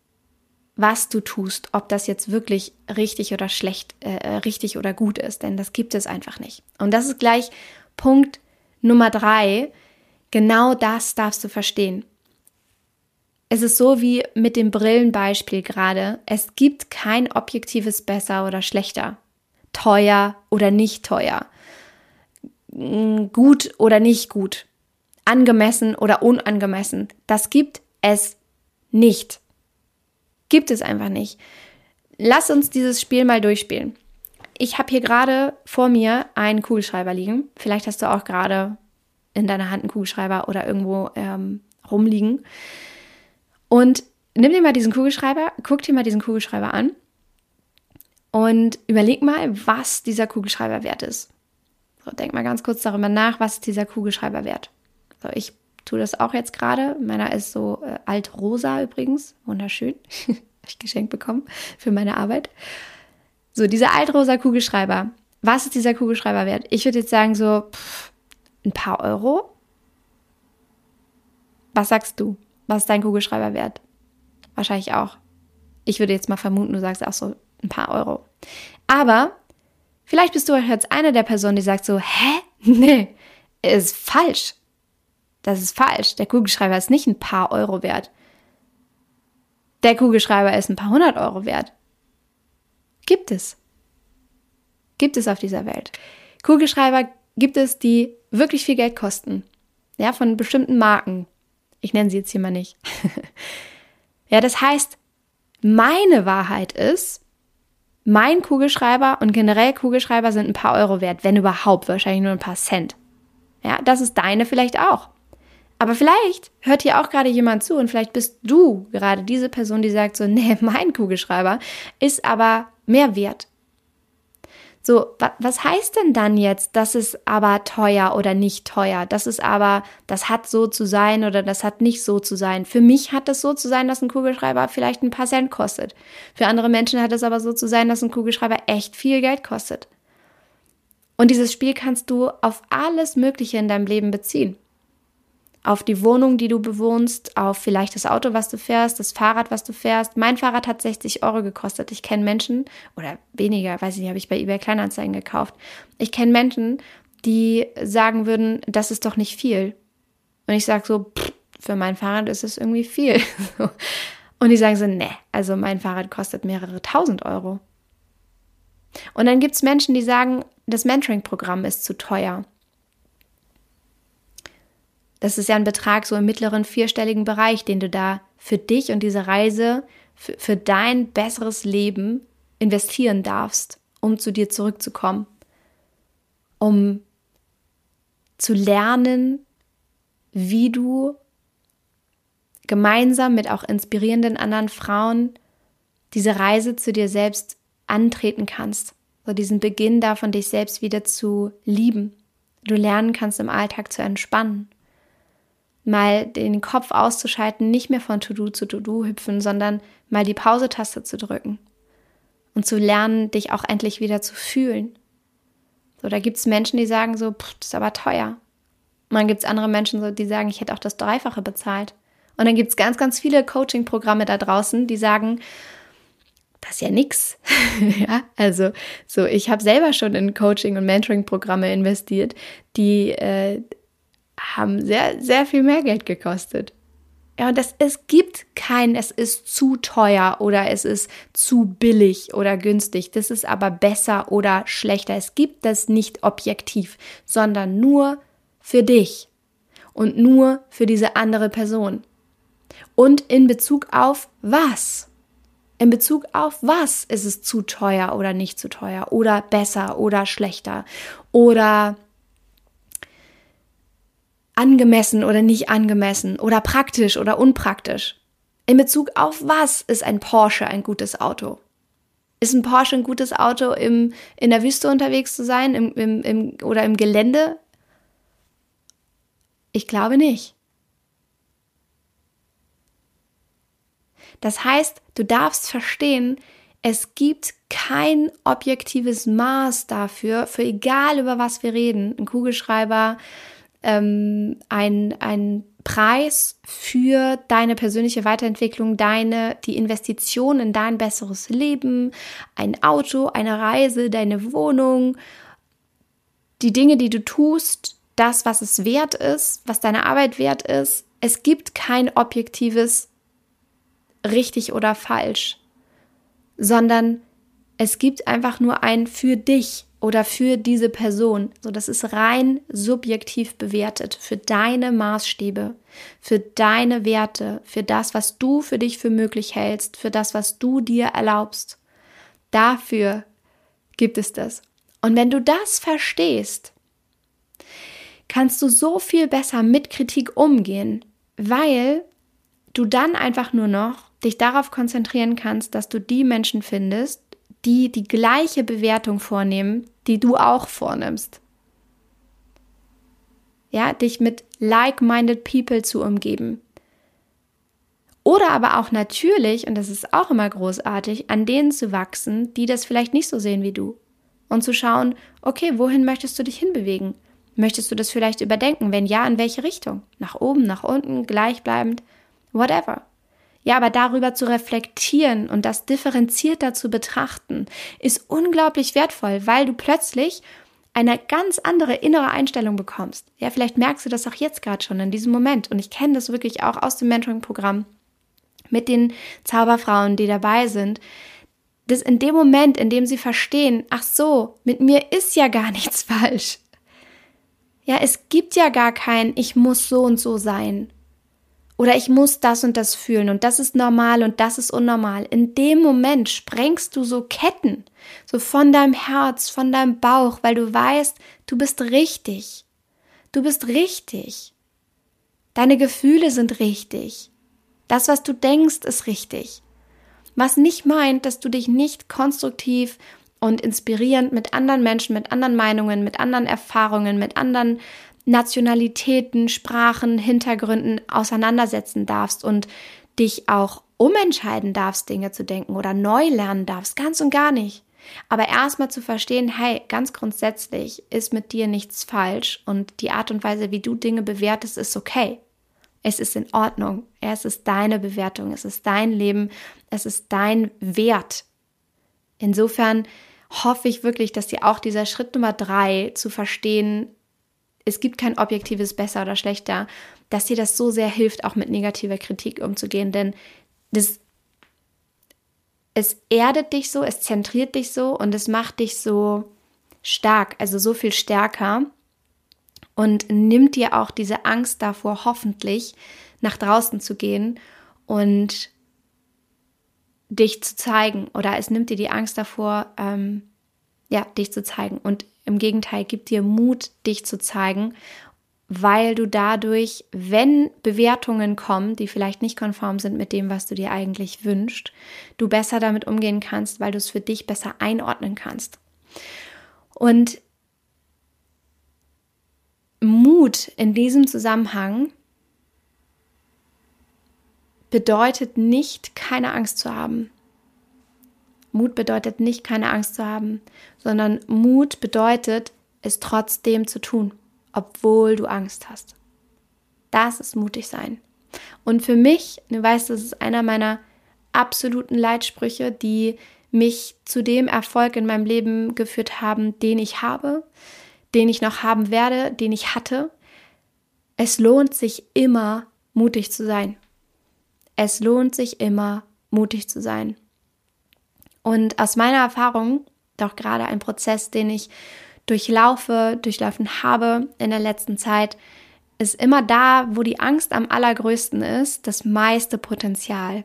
was du tust, ob das jetzt wirklich richtig oder schlecht, äh, richtig oder gut ist, denn das gibt es einfach nicht. Und das ist gleich Punkt Nummer drei. Genau das darfst du verstehen. Es ist so wie mit dem Brillenbeispiel gerade. Es gibt kein objektives besser oder schlechter, teuer oder nicht teuer, gut oder nicht gut angemessen oder unangemessen. Das gibt es nicht. Gibt es einfach nicht. Lass uns dieses Spiel mal durchspielen. Ich habe hier gerade vor mir einen Kugelschreiber liegen. Vielleicht hast du auch gerade in deiner Hand einen Kugelschreiber oder irgendwo ähm, rumliegen. Und nimm dir mal diesen Kugelschreiber, guck dir mal diesen Kugelschreiber an und überleg mal, was dieser Kugelschreiber wert ist. Denk mal ganz kurz darüber nach, was ist dieser Kugelschreiber wert. So, ich tue das auch jetzt gerade. Meiner ist so äh, altrosa übrigens. Wunderschön. Habe ich geschenkt bekommen für meine Arbeit. So, dieser altrosa Kugelschreiber. Was ist dieser Kugelschreiber wert? Ich würde jetzt sagen, so pff, ein paar Euro. Was sagst du? Was ist dein Kugelschreiber wert? Wahrscheinlich auch. Ich würde jetzt mal vermuten, du sagst auch so ein paar Euro. Aber vielleicht bist du jetzt eine der Personen, die sagt so, hä? Nee, ist falsch. Das ist falsch. Der Kugelschreiber ist nicht ein paar Euro wert. Der Kugelschreiber ist ein paar hundert Euro wert. Gibt es. Gibt es auf dieser Welt. Kugelschreiber gibt es, die wirklich viel Geld kosten. Ja, von bestimmten Marken. Ich nenne sie jetzt hier mal nicht. ja, das heißt, meine Wahrheit ist, mein Kugelschreiber und generell Kugelschreiber sind ein paar Euro wert, wenn überhaupt, wahrscheinlich nur ein paar Cent. Ja, das ist deine vielleicht auch. Aber vielleicht hört hier auch gerade jemand zu und vielleicht bist du gerade diese Person, die sagt so, nee, mein Kugelschreiber ist aber mehr wert. So, was heißt denn dann jetzt, das ist aber teuer oder nicht teuer? Das ist aber, das hat so zu sein oder das hat nicht so zu sein. Für mich hat es so zu sein, dass ein Kugelschreiber vielleicht ein paar Cent kostet. Für andere Menschen hat es aber so zu sein, dass ein Kugelschreiber echt viel Geld kostet. Und dieses Spiel kannst du auf alles Mögliche in deinem Leben beziehen. Auf die Wohnung, die du bewohnst, auf vielleicht das Auto, was du fährst, das Fahrrad, was du fährst. Mein Fahrrad hat 60 Euro gekostet. Ich kenne Menschen, oder weniger, weiß ich nicht, habe ich bei eBay Kleinanzeigen gekauft. Ich kenne Menschen, die sagen würden, das ist doch nicht viel. Und ich sage so, pff, für mein Fahrrad ist es irgendwie viel. Und die sagen so, ne, also mein Fahrrad kostet mehrere tausend Euro. Und dann gibt es Menschen, die sagen, das Mentoring-Programm ist zu teuer. Das ist ja ein Betrag so im mittleren vierstelligen Bereich, den du da für dich und diese Reise, für, für dein besseres Leben investieren darfst, um zu dir zurückzukommen, um zu lernen, wie du gemeinsam mit auch inspirierenden anderen Frauen diese Reise zu dir selbst antreten kannst. So diesen Beginn davon, dich selbst wieder zu lieben. Du lernen kannst im Alltag zu entspannen. Mal den Kopf auszuschalten, nicht mehr von To-Do zu To-Do hüpfen, sondern mal die Pause-Taste zu drücken. Und zu lernen, dich auch endlich wieder zu fühlen. So, da gibt es Menschen, die sagen so, pff, das ist aber teuer. Und dann gibt es andere Menschen, so, die sagen, ich hätte auch das Dreifache bezahlt. Und dann gibt es ganz, ganz viele Coaching-Programme da draußen, die sagen, das ist ja nix. ja, also so, ich habe selber schon in Coaching- und Mentoring-Programme investiert, die äh, haben sehr, sehr viel mehr Geld gekostet. Ja, und das, es gibt kein, es ist zu teuer oder es ist zu billig oder günstig. Das ist aber besser oder schlechter. Es gibt das nicht objektiv, sondern nur für dich und nur für diese andere Person. Und in Bezug auf was? In Bezug auf was ist es zu teuer oder nicht zu teuer oder besser oder schlechter oder angemessen oder nicht angemessen oder praktisch oder unpraktisch? In Bezug auf was ist ein Porsche ein gutes Auto? Ist ein Porsche ein gutes Auto, im, in der Wüste unterwegs zu sein im, im, im, oder im Gelände? Ich glaube nicht. Das heißt, du darfst verstehen, es gibt kein objektives Maß dafür, für egal über was wir reden, ein Kugelschreiber, ähm, ein, ein Preis für deine persönliche Weiterentwicklung, deine, die Investition in dein besseres Leben, ein Auto, eine Reise, deine Wohnung, die Dinge, die du tust, das, was es wert ist, was deine Arbeit wert ist. Es gibt kein objektives richtig oder falsch, sondern es gibt einfach nur ein für dich oder für diese Person. So, das ist rein subjektiv bewertet für deine Maßstäbe, für deine Werte, für das, was du für dich für möglich hältst, für das, was du dir erlaubst. Dafür gibt es das. Und wenn du das verstehst, kannst du so viel besser mit Kritik umgehen, weil du dann einfach nur noch dich darauf konzentrieren kannst, dass du die Menschen findest, die die gleiche Bewertung vornehmen, die du auch vornimmst. Ja, dich mit like-minded people zu umgeben. Oder aber auch natürlich, und das ist auch immer großartig, an denen zu wachsen, die das vielleicht nicht so sehen wie du. Und zu schauen, okay, wohin möchtest du dich hinbewegen? Möchtest du das vielleicht überdenken? Wenn ja, in welche Richtung? Nach oben, nach unten, gleichbleibend, whatever. Ja, aber darüber zu reflektieren und das differenzierter zu betrachten, ist unglaublich wertvoll, weil du plötzlich eine ganz andere innere Einstellung bekommst. Ja, vielleicht merkst du das auch jetzt gerade schon in diesem Moment. Und ich kenne das wirklich auch aus dem Mentoring-Programm mit den Zauberfrauen, die dabei sind. Dass in dem Moment, in dem sie verstehen, ach so, mit mir ist ja gar nichts falsch. Ja, es gibt ja gar kein, ich muss so und so sein oder ich muss das und das fühlen und das ist normal und das ist unnormal. In dem Moment sprengst du so Ketten, so von deinem Herz, von deinem Bauch, weil du weißt, du bist richtig. Du bist richtig. Deine Gefühle sind richtig. Das, was du denkst, ist richtig. Was nicht meint, dass du dich nicht konstruktiv und inspirierend mit anderen Menschen, mit anderen Meinungen, mit anderen Erfahrungen, mit anderen Nationalitäten, Sprachen, Hintergründen auseinandersetzen darfst und dich auch umentscheiden darfst, Dinge zu denken oder neu lernen darfst, ganz und gar nicht. Aber erstmal zu verstehen, hey, ganz grundsätzlich ist mit dir nichts falsch und die Art und Weise, wie du Dinge bewertest, ist okay. Es ist in Ordnung. Es ist deine Bewertung. Es ist dein Leben. Es ist dein Wert. Insofern hoffe ich wirklich, dass dir auch dieser Schritt Nummer drei zu verstehen, es gibt kein objektives besser oder schlechter, dass dir das so sehr hilft, auch mit negativer Kritik umzugehen, denn das, es erdet dich so, es zentriert dich so und es macht dich so stark, also so viel stärker und nimmt dir auch diese Angst davor, hoffentlich nach draußen zu gehen und dich zu zeigen. Oder es nimmt dir die Angst davor, ähm, ja, dich zu zeigen. Und im Gegenteil gibt dir Mut, dich zu zeigen, weil du dadurch, wenn Bewertungen kommen, die vielleicht nicht konform sind mit dem, was du dir eigentlich wünschst, du besser damit umgehen kannst, weil du es für dich besser einordnen kannst. Und Mut in diesem Zusammenhang bedeutet nicht, keine Angst zu haben. Mut bedeutet nicht, keine Angst zu haben, sondern Mut bedeutet, es trotzdem zu tun, obwohl du Angst hast. Das ist mutig sein. Und für mich, du weißt, das ist einer meiner absoluten Leitsprüche, die mich zu dem Erfolg in meinem Leben geführt haben, den ich habe, den ich noch haben werde, den ich hatte. Es lohnt sich immer, mutig zu sein. Es lohnt sich immer, mutig zu sein. Und aus meiner Erfahrung, doch gerade ein Prozess, den ich durchlaufe, durchlaufen habe in der letzten Zeit, ist immer da, wo die Angst am allergrößten ist, das meiste Potenzial.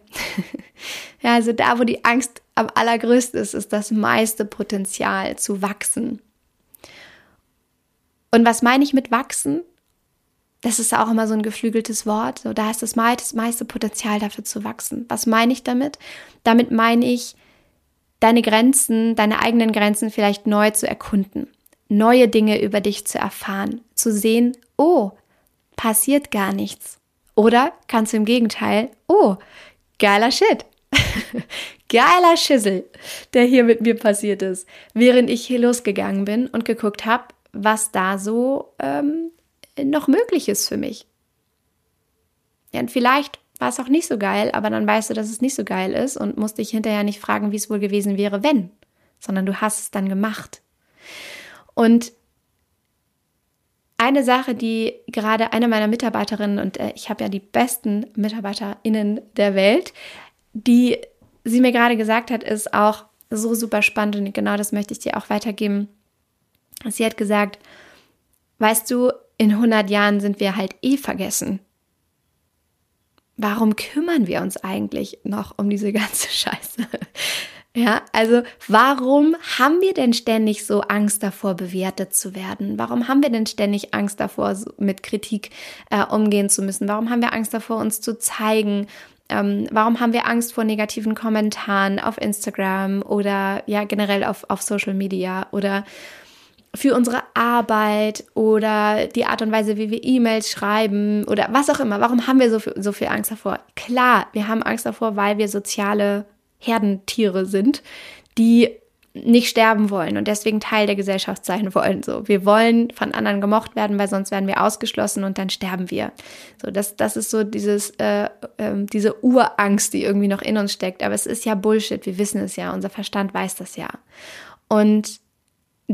ja, also da, wo die Angst am allergrößten ist, ist das meiste Potenzial zu wachsen. Und was meine ich mit wachsen? Das ist auch immer so ein geflügeltes Wort. So, da ist das meiste Potenzial dafür zu wachsen. Was meine ich damit? Damit meine ich, deine Grenzen, deine eigenen Grenzen vielleicht neu zu erkunden, neue Dinge über dich zu erfahren, zu sehen, oh, passiert gar nichts. Oder kannst du im Gegenteil, oh, geiler Shit. geiler Schissel, der hier mit mir passiert ist, während ich hier losgegangen bin und geguckt habe, was da so ähm, noch möglich ist für mich. Ja, und vielleicht war es auch nicht so geil, aber dann weißt du, dass es nicht so geil ist und musst dich hinterher nicht fragen, wie es wohl gewesen wäre, wenn, sondern du hast es dann gemacht. Und eine Sache, die gerade eine meiner Mitarbeiterinnen, und äh, ich habe ja die besten MitarbeiterInnen der Welt, die sie mir gerade gesagt hat, ist auch so super spannend und genau das möchte ich dir auch weitergeben. Sie hat gesagt, weißt du, in 100 Jahren sind wir halt eh vergessen. Warum kümmern wir uns eigentlich noch um diese ganze Scheiße? Ja, also warum haben wir denn ständig so Angst davor, bewertet zu werden? Warum haben wir denn ständig Angst davor, mit Kritik äh, umgehen zu müssen? Warum haben wir Angst davor, uns zu zeigen? Ähm, warum haben wir Angst vor negativen Kommentaren auf Instagram oder ja generell auf, auf Social Media oder für unsere Arbeit oder die Art und Weise, wie wir E-Mails schreiben oder was auch immer. Warum haben wir so viel, so viel Angst davor? Klar, wir haben Angst davor, weil wir soziale Herdentiere sind, die nicht sterben wollen und deswegen Teil der Gesellschaft sein wollen. So, wir wollen von anderen gemocht werden, weil sonst werden wir ausgeschlossen und dann sterben wir. So, das, das ist so dieses, äh, äh, diese Urangst, die irgendwie noch in uns steckt. Aber es ist ja Bullshit. Wir wissen es ja. Unser Verstand weiß das ja. Und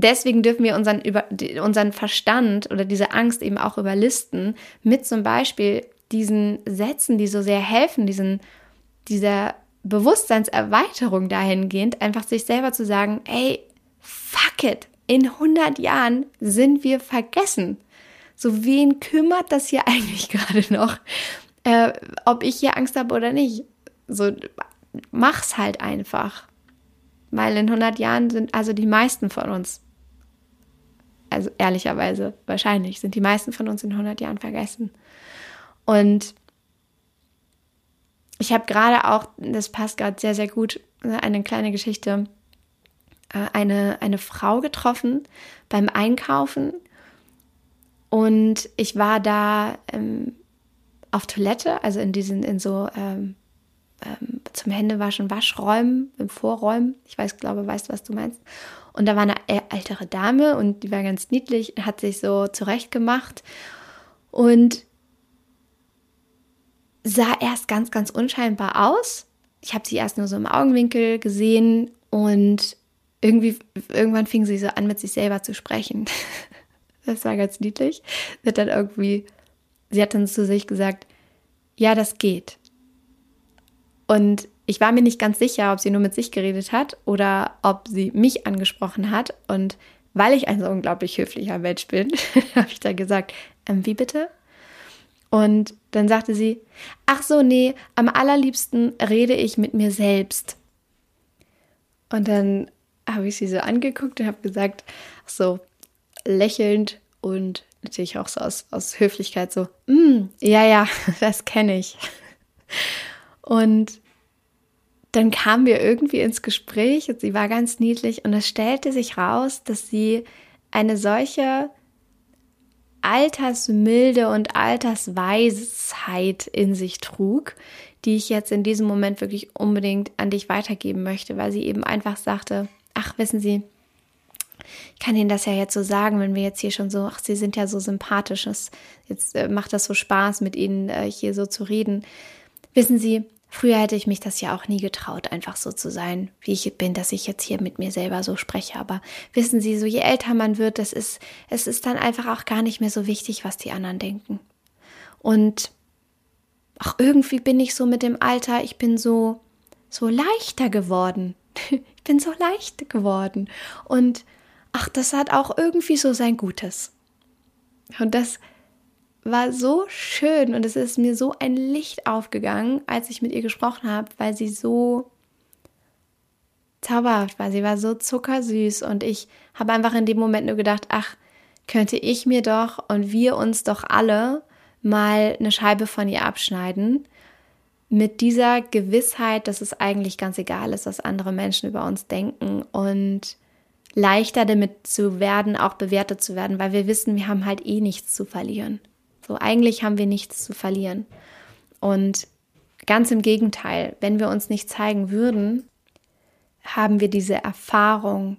deswegen dürfen wir unseren, über, unseren Verstand oder diese Angst eben auch überlisten mit zum Beispiel diesen Sätzen, die so sehr helfen, diesen, dieser Bewusstseinserweiterung dahingehend, einfach sich selber zu sagen, ey, fuck it, in 100 Jahren sind wir vergessen. So, wen kümmert das hier eigentlich gerade noch, äh, ob ich hier Angst habe oder nicht? So, mach's halt einfach. Weil in 100 Jahren sind also die meisten von uns, also ehrlicherweise wahrscheinlich, sind die meisten von uns in 100 Jahren vergessen. Und ich habe gerade auch, das passt gerade sehr, sehr gut, eine kleine Geschichte, äh, eine, eine Frau getroffen beim Einkaufen und ich war da ähm, auf Toilette, also in diesen, in so ähm, ähm, zum Händewaschen, Waschräumen, im Vorräumen. Ich weiß, glaube, weißt, was du meinst. Und da war eine ältere Dame und die war ganz niedlich, hat sich so zurechtgemacht. Und sah erst ganz, ganz unscheinbar aus. Ich habe sie erst nur so im Augenwinkel gesehen und irgendwie, irgendwann fing sie so an, mit sich selber zu sprechen. Das war ganz niedlich. Sie hat dann irgendwie, sie hat dann zu sich gesagt, ja, das geht. Und ich war mir nicht ganz sicher, ob sie nur mit sich geredet hat oder ob sie mich angesprochen hat. Und weil ich ein so unglaublich höflicher Mensch bin, habe ich dann gesagt, ähm, wie bitte? Und dann sagte sie, ach so, nee, am allerliebsten rede ich mit mir selbst. Und dann habe ich sie so angeguckt und habe gesagt, ach so, lächelnd und natürlich auch so aus, aus Höflichkeit so, mm, ja, ja, das kenne ich. Und dann kamen wir irgendwie ins Gespräch und sie war ganz niedlich und es stellte sich raus, dass sie eine solche Altersmilde und Altersweisheit in sich trug, die ich jetzt in diesem Moment wirklich unbedingt an dich weitergeben möchte, weil sie eben einfach sagte, ach, wissen Sie, ich kann Ihnen das ja jetzt so sagen, wenn wir jetzt hier schon so, ach, Sie sind ja so sympathisch, jetzt äh, macht das so Spaß, mit Ihnen äh, hier so zu reden. Wissen Sie, früher hätte ich mich das ja auch nie getraut, einfach so zu sein, wie ich bin, dass ich jetzt hier mit mir selber so spreche. Aber wissen Sie, so je älter man wird, das ist, es ist dann einfach auch gar nicht mehr so wichtig, was die anderen denken. Und auch irgendwie bin ich so mit dem Alter, ich bin so, so leichter geworden. ich bin so leicht geworden. Und ach, das hat auch irgendwie so sein Gutes. Und das war so schön und es ist mir so ein Licht aufgegangen, als ich mit ihr gesprochen habe, weil sie so zauberhaft war. Sie war so zuckersüß und ich habe einfach in dem Moment nur gedacht, ach, könnte ich mir doch und wir uns doch alle mal eine Scheibe von ihr abschneiden mit dieser Gewissheit, dass es eigentlich ganz egal ist, was andere Menschen über uns denken und leichter damit zu werden, auch bewertet zu werden, weil wir wissen, wir haben halt eh nichts zu verlieren. So eigentlich haben wir nichts zu verlieren. Und ganz im Gegenteil, wenn wir uns nicht zeigen würden, haben wir diese Erfahrung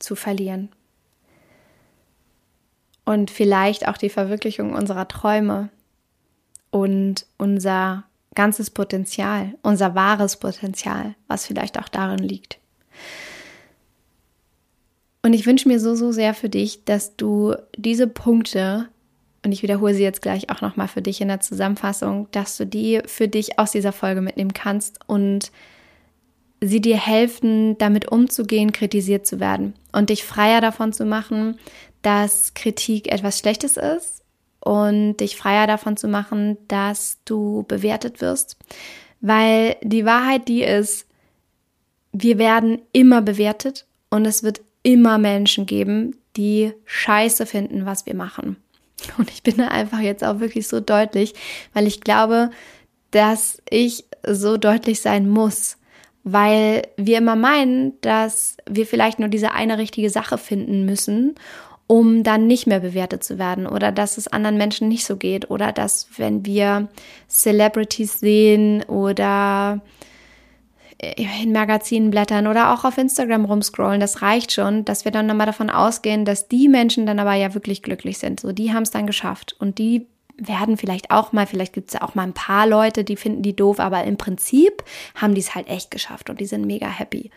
zu verlieren. Und vielleicht auch die Verwirklichung unserer Träume und unser ganzes Potenzial, unser wahres Potenzial, was vielleicht auch darin liegt. Und ich wünsche mir so, so sehr für dich, dass du diese Punkte, und ich wiederhole sie jetzt gleich auch nochmal für dich in der Zusammenfassung, dass du die für dich aus dieser Folge mitnehmen kannst und sie dir helfen, damit umzugehen, kritisiert zu werden und dich freier davon zu machen, dass Kritik etwas Schlechtes ist und dich freier davon zu machen, dass du bewertet wirst. Weil die Wahrheit die ist, wir werden immer bewertet und es wird immer Menschen geben, die scheiße finden, was wir machen. Und ich bin da einfach jetzt auch wirklich so deutlich, weil ich glaube, dass ich so deutlich sein muss, weil wir immer meinen, dass wir vielleicht nur diese eine richtige Sache finden müssen um dann nicht mehr bewertet zu werden oder dass es anderen Menschen nicht so geht oder dass wenn wir Celebrities sehen oder in Magazinen blättern oder auch auf Instagram rumscrollen, das reicht schon, dass wir dann nochmal davon ausgehen, dass die Menschen dann aber ja wirklich glücklich sind. So, die haben es dann geschafft und die werden vielleicht auch mal, vielleicht gibt es ja auch mal ein paar Leute, die finden die doof, aber im Prinzip haben die es halt echt geschafft und die sind mega happy.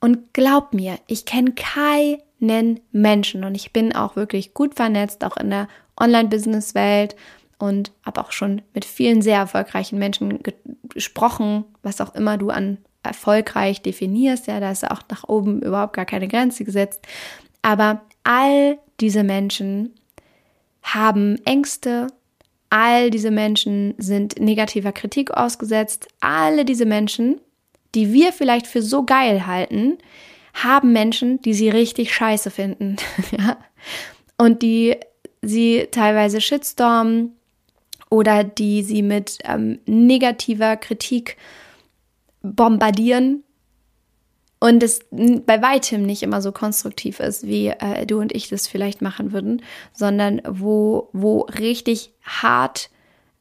Und glaub mir, ich kenne keinen Menschen und ich bin auch wirklich gut vernetzt, auch in der Online-Business-Welt und habe auch schon mit vielen sehr erfolgreichen Menschen ge gesprochen, was auch immer du an erfolgreich definierst. Ja, da ist auch nach oben überhaupt gar keine Grenze gesetzt. Aber all diese Menschen haben Ängste, all diese Menschen sind negativer Kritik ausgesetzt, alle diese Menschen die wir vielleicht für so geil halten, haben Menschen, die sie richtig scheiße finden. ja? Und die sie teilweise shitstormen oder die sie mit ähm, negativer Kritik bombardieren und es bei weitem nicht immer so konstruktiv ist, wie äh, du und ich das vielleicht machen würden, sondern wo, wo richtig hart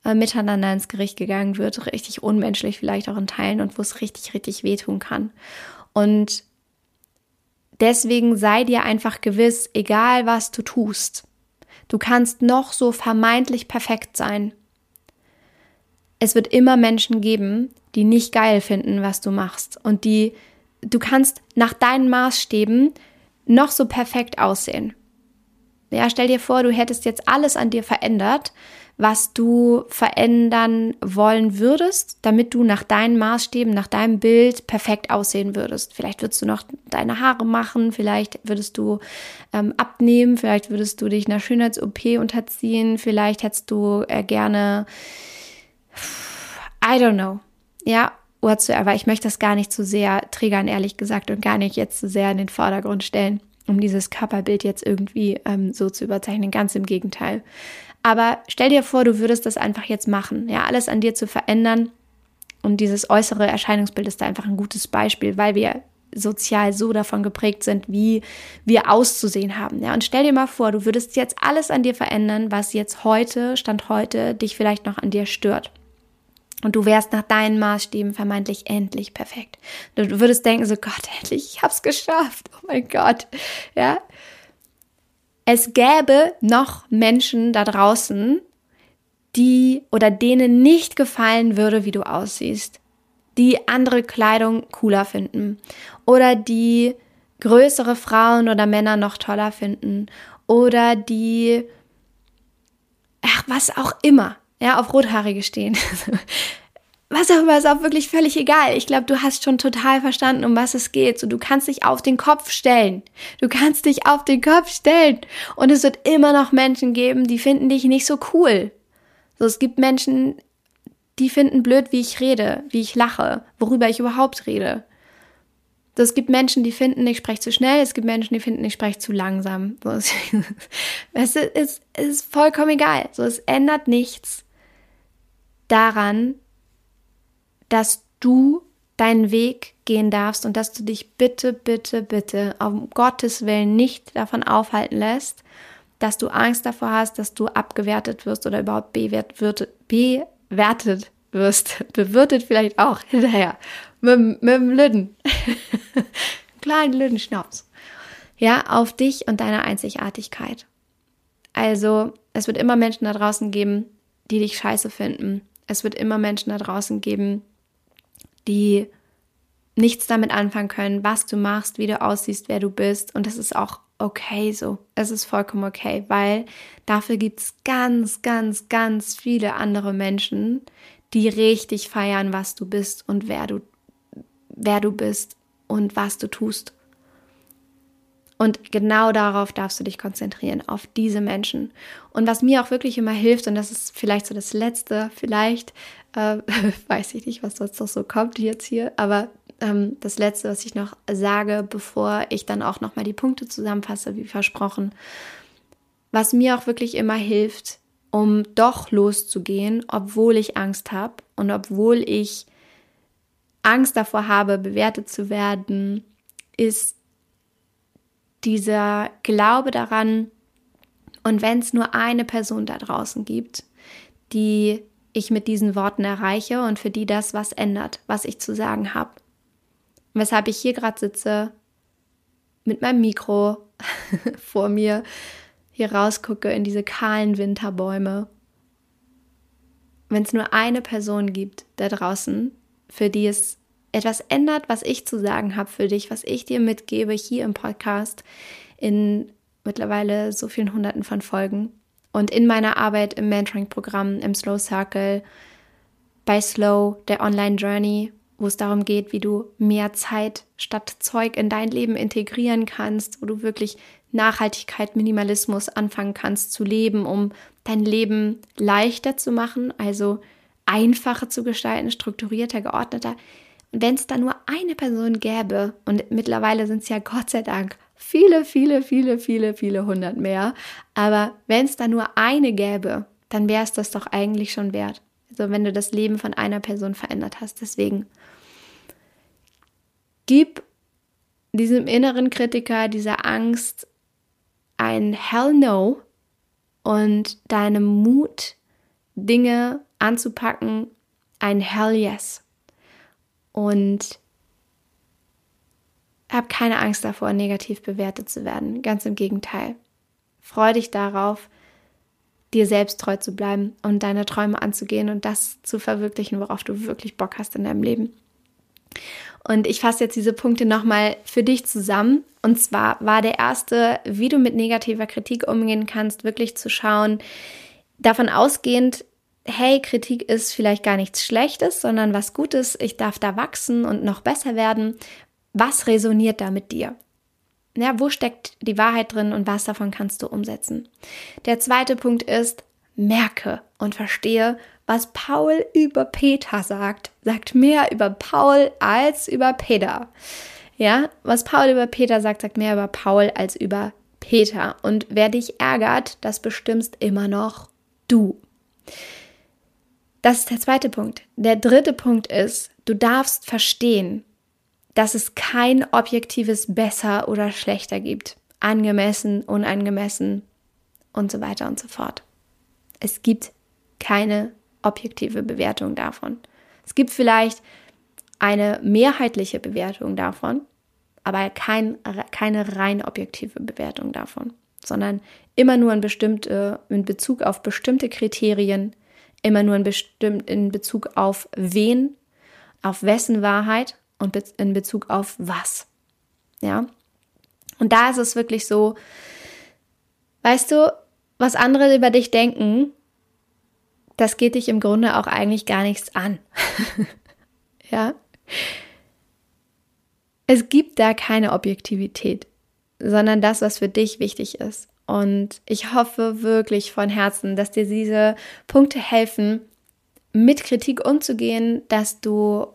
äh, miteinander ins Gericht gegangen wird, richtig unmenschlich vielleicht auch in Teilen und wo es richtig, richtig wehtun kann. Und deswegen sei dir einfach gewiss, egal was du tust, du kannst noch so vermeintlich perfekt sein. Es wird immer Menschen geben, die nicht geil finden, was du machst und die du kannst nach deinen Maßstäben noch so perfekt aussehen. Ja, stell dir vor, du hättest jetzt alles an dir verändert, was du verändern wollen würdest, damit du nach deinen Maßstäben, nach deinem Bild perfekt aussehen würdest. Vielleicht würdest du noch deine Haare machen, vielleicht würdest du ähm, abnehmen, vielleicht würdest du dich einer Schönheits-OP unterziehen, vielleicht hättest du äh, gerne, I don't know, ja, whatsoever. Ich möchte das gar nicht zu sehr triggern, ehrlich gesagt, und gar nicht jetzt zu sehr in den Vordergrund stellen, um dieses Körperbild jetzt irgendwie ähm, so zu überzeichnen. Ganz im Gegenteil. Aber stell dir vor, du würdest das einfach jetzt machen, ja, alles an dir zu verändern. Und dieses äußere Erscheinungsbild ist da einfach ein gutes Beispiel, weil wir sozial so davon geprägt sind, wie wir auszusehen haben. Ja, und stell dir mal vor, du würdest jetzt alles an dir verändern, was jetzt heute, Stand heute, dich vielleicht noch an dir stört. Und du wärst nach deinen Maßstäben vermeintlich endlich perfekt. Du würdest denken so, Gott, endlich, ich hab's geschafft. Oh mein Gott. Ja es gäbe noch Menschen da draußen, die oder denen nicht gefallen würde, wie du aussiehst, die andere Kleidung cooler finden oder die größere Frauen oder Männer noch toller finden oder die, ach, was auch immer, ja, auf Rothaarige stehen. was auch immer, ist auch wirklich völlig egal. Ich glaube, du hast schon total verstanden, um was es geht. So, du kannst dich auf den Kopf stellen. Du kannst dich auf den Kopf stellen. Und es wird immer noch Menschen geben, die finden dich nicht so cool. So, es gibt Menschen, die finden blöd, wie ich rede, wie ich lache, worüber ich überhaupt rede. So, es gibt Menschen, die finden, ich spreche zu schnell. Es gibt Menschen, die finden, ich spreche zu langsam. So, es, ist, es ist vollkommen egal. So, es ändert nichts daran, dass du deinen Weg gehen darfst und dass du dich bitte, bitte, bitte um Gottes Willen nicht davon aufhalten lässt, dass du Angst davor hast, dass du abgewertet wirst oder überhaupt bewert, wird, bewertet wirst. Bewirtet vielleicht auch hinterher. Mit, mit dem Lüden. Kleinen Lüdenschnauz. Ja, auf dich und deine Einzigartigkeit. Also, es wird immer Menschen da draußen geben, die dich scheiße finden. Es wird immer Menschen da draußen geben, die nichts damit anfangen können, was du machst, wie du aussiehst, wer du bist. Und das ist auch okay so. Es ist vollkommen okay, weil dafür gibt es ganz, ganz, ganz viele andere Menschen, die richtig feiern, was du bist und wer du, wer du bist und was du tust. Und genau darauf darfst du dich konzentrieren, auf diese Menschen. Und was mir auch wirklich immer hilft, und das ist vielleicht so das Letzte, vielleicht, äh, weiß ich nicht, was sonst noch so kommt jetzt hier, aber ähm, das Letzte, was ich noch sage, bevor ich dann auch nochmal die Punkte zusammenfasse, wie versprochen, was mir auch wirklich immer hilft, um doch loszugehen, obwohl ich Angst habe und obwohl ich Angst davor habe, bewertet zu werden, ist dieser Glaube daran, und wenn es nur eine Person da draußen gibt, die ich mit diesen Worten erreiche und für die das was ändert, was ich zu sagen habe. Weshalb ich hier gerade sitze, mit meinem Mikro vor mir, hier rausgucke in diese kahlen Winterbäume. Wenn es nur eine Person gibt da draußen, für die es etwas ändert, was ich zu sagen habe für dich, was ich dir mitgebe hier im Podcast in mittlerweile so vielen Hunderten von Folgen und in meiner Arbeit im Mentoring-Programm, im Slow Circle, bei Slow, der Online Journey, wo es darum geht, wie du mehr Zeit statt Zeug in dein Leben integrieren kannst, wo du wirklich Nachhaltigkeit, Minimalismus anfangen kannst zu leben, um dein Leben leichter zu machen, also einfacher zu gestalten, strukturierter, geordneter wenn es da nur eine Person gäbe, und mittlerweile sind es ja Gott sei Dank viele, viele, viele, viele, viele hundert mehr, aber wenn es da nur eine gäbe, dann wäre es das doch eigentlich schon wert. Also wenn du das Leben von einer Person verändert hast. Deswegen gib diesem inneren Kritiker, dieser Angst ein Hell No und deinem Mut, Dinge anzupacken, ein Hell Yes und hab keine Angst davor, negativ bewertet zu werden. Ganz im Gegenteil. Freu dich darauf, dir selbst treu zu bleiben und deine Träume anzugehen und das zu verwirklichen, worauf du wirklich Bock hast in deinem Leben. Und ich fasse jetzt diese Punkte nochmal für dich zusammen. Und zwar war der erste, wie du mit negativer Kritik umgehen kannst, wirklich zu schauen, davon ausgehend, hey, Kritik ist vielleicht gar nichts Schlechtes, sondern was Gutes, ich darf da wachsen und noch besser werden. Was resoniert da mit dir? Ja, wo steckt die Wahrheit drin und was davon kannst du umsetzen? Der zweite Punkt ist, merke und verstehe, was Paul über Peter sagt. Sagt mehr über Paul als über Peter. Ja, was Paul über Peter sagt, sagt mehr über Paul als über Peter. Und wer dich ärgert, das bestimmst immer noch du. Das ist der zweite Punkt. Der dritte Punkt ist, du darfst verstehen, dass es kein objektives besser oder schlechter gibt. Angemessen, unangemessen und so weiter und so fort. Es gibt keine objektive Bewertung davon. Es gibt vielleicht eine mehrheitliche Bewertung davon, aber kein, keine rein objektive Bewertung davon, sondern immer nur in, bestimmte, in Bezug auf bestimmte Kriterien, immer nur in, bestimmt, in Bezug auf wen, auf wessen Wahrheit und in Bezug auf was. Ja. Und da ist es wirklich so, weißt du, was andere über dich denken, das geht dich im Grunde auch eigentlich gar nichts an. ja. Es gibt da keine Objektivität, sondern das, was für dich wichtig ist. Und ich hoffe wirklich von Herzen, dass dir diese Punkte helfen, mit Kritik umzugehen, dass du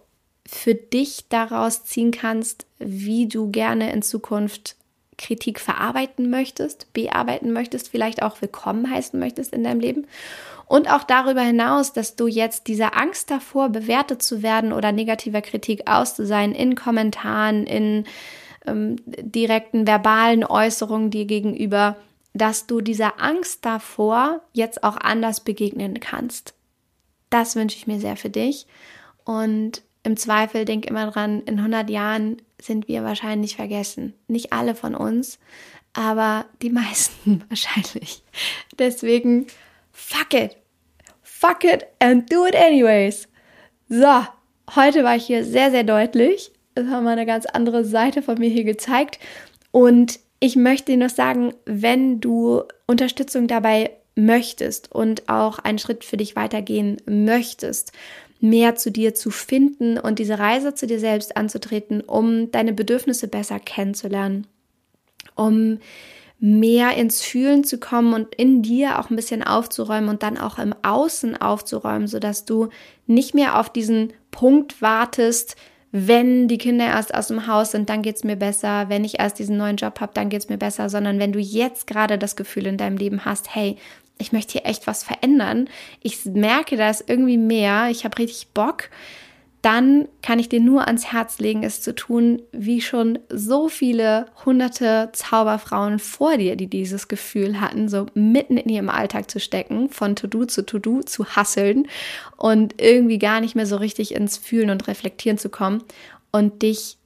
für dich daraus ziehen kannst, wie du gerne in Zukunft Kritik verarbeiten möchtest, bearbeiten möchtest, vielleicht auch willkommen heißen möchtest in deinem Leben. Und auch darüber hinaus, dass du jetzt diese Angst davor, bewertet zu werden oder negativer Kritik auszusein in Kommentaren, in ähm, direkten verbalen Äußerungen dir gegenüber, dass du dieser Angst davor jetzt auch anders begegnen kannst. Das wünsche ich mir sehr für dich. Und im Zweifel denk immer dran, in 100 Jahren sind wir wahrscheinlich vergessen. Nicht alle von uns, aber die meisten wahrscheinlich. Deswegen, fuck it. Fuck it and do it anyways. So, heute war ich hier sehr, sehr deutlich. Es haben wir eine ganz andere Seite von mir hier gezeigt. Und ich möchte dir noch sagen, wenn du Unterstützung dabei möchtest und auch einen Schritt für dich weitergehen möchtest, mehr zu dir zu finden und diese Reise zu dir selbst anzutreten, um deine Bedürfnisse besser kennenzulernen, um mehr ins Fühlen zu kommen und in dir auch ein bisschen aufzuräumen und dann auch im Außen aufzuräumen, sodass du nicht mehr auf diesen Punkt wartest, wenn die Kinder erst aus dem Haus sind, dann geht es mir besser. Wenn ich erst diesen neuen Job habe, dann geht es mir besser. Sondern wenn du jetzt gerade das Gefühl in deinem Leben hast, hey, ich möchte hier echt was verändern, ich merke da ist irgendwie mehr, ich habe richtig Bock, dann kann ich dir nur ans Herz legen, es zu tun, wie schon so viele hunderte Zauberfrauen vor dir, die dieses Gefühl hatten, so mitten in ihrem Alltag zu stecken, von To-Do zu To-Do zu hasseln und irgendwie gar nicht mehr so richtig ins Fühlen und Reflektieren zu kommen und dich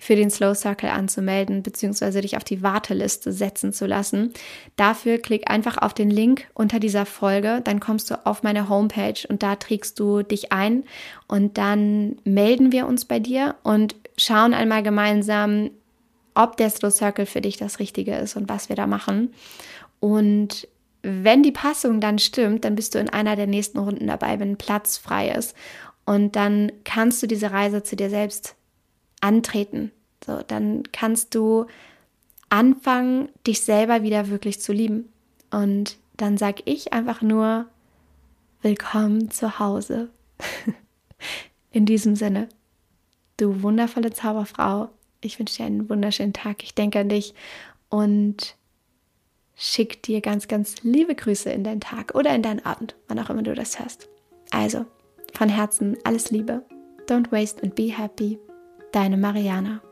für den Slow Circle anzumelden bzw. dich auf die Warteliste setzen zu lassen. Dafür klick einfach auf den Link unter dieser Folge, dann kommst du auf meine Homepage und da trägst du dich ein und dann melden wir uns bei dir und schauen einmal gemeinsam, ob der Slow Circle für dich das Richtige ist und was wir da machen. Und wenn die Passung dann stimmt, dann bist du in einer der nächsten Runden dabei, wenn Platz frei ist. Und dann kannst du diese Reise zu dir selbst antreten. So, dann kannst du anfangen, dich selber wieder wirklich zu lieben. Und dann sag ich einfach nur, willkommen zu Hause. In diesem Sinne, du wundervolle Zauberfrau, ich wünsche dir einen wunderschönen Tag. Ich denke an dich und schick dir ganz, ganz liebe Grüße in deinen Tag oder in deinen Abend, wann auch immer du das hörst. Also, von Herzen alles Liebe. Don't waste and be happy. Deine Mariana.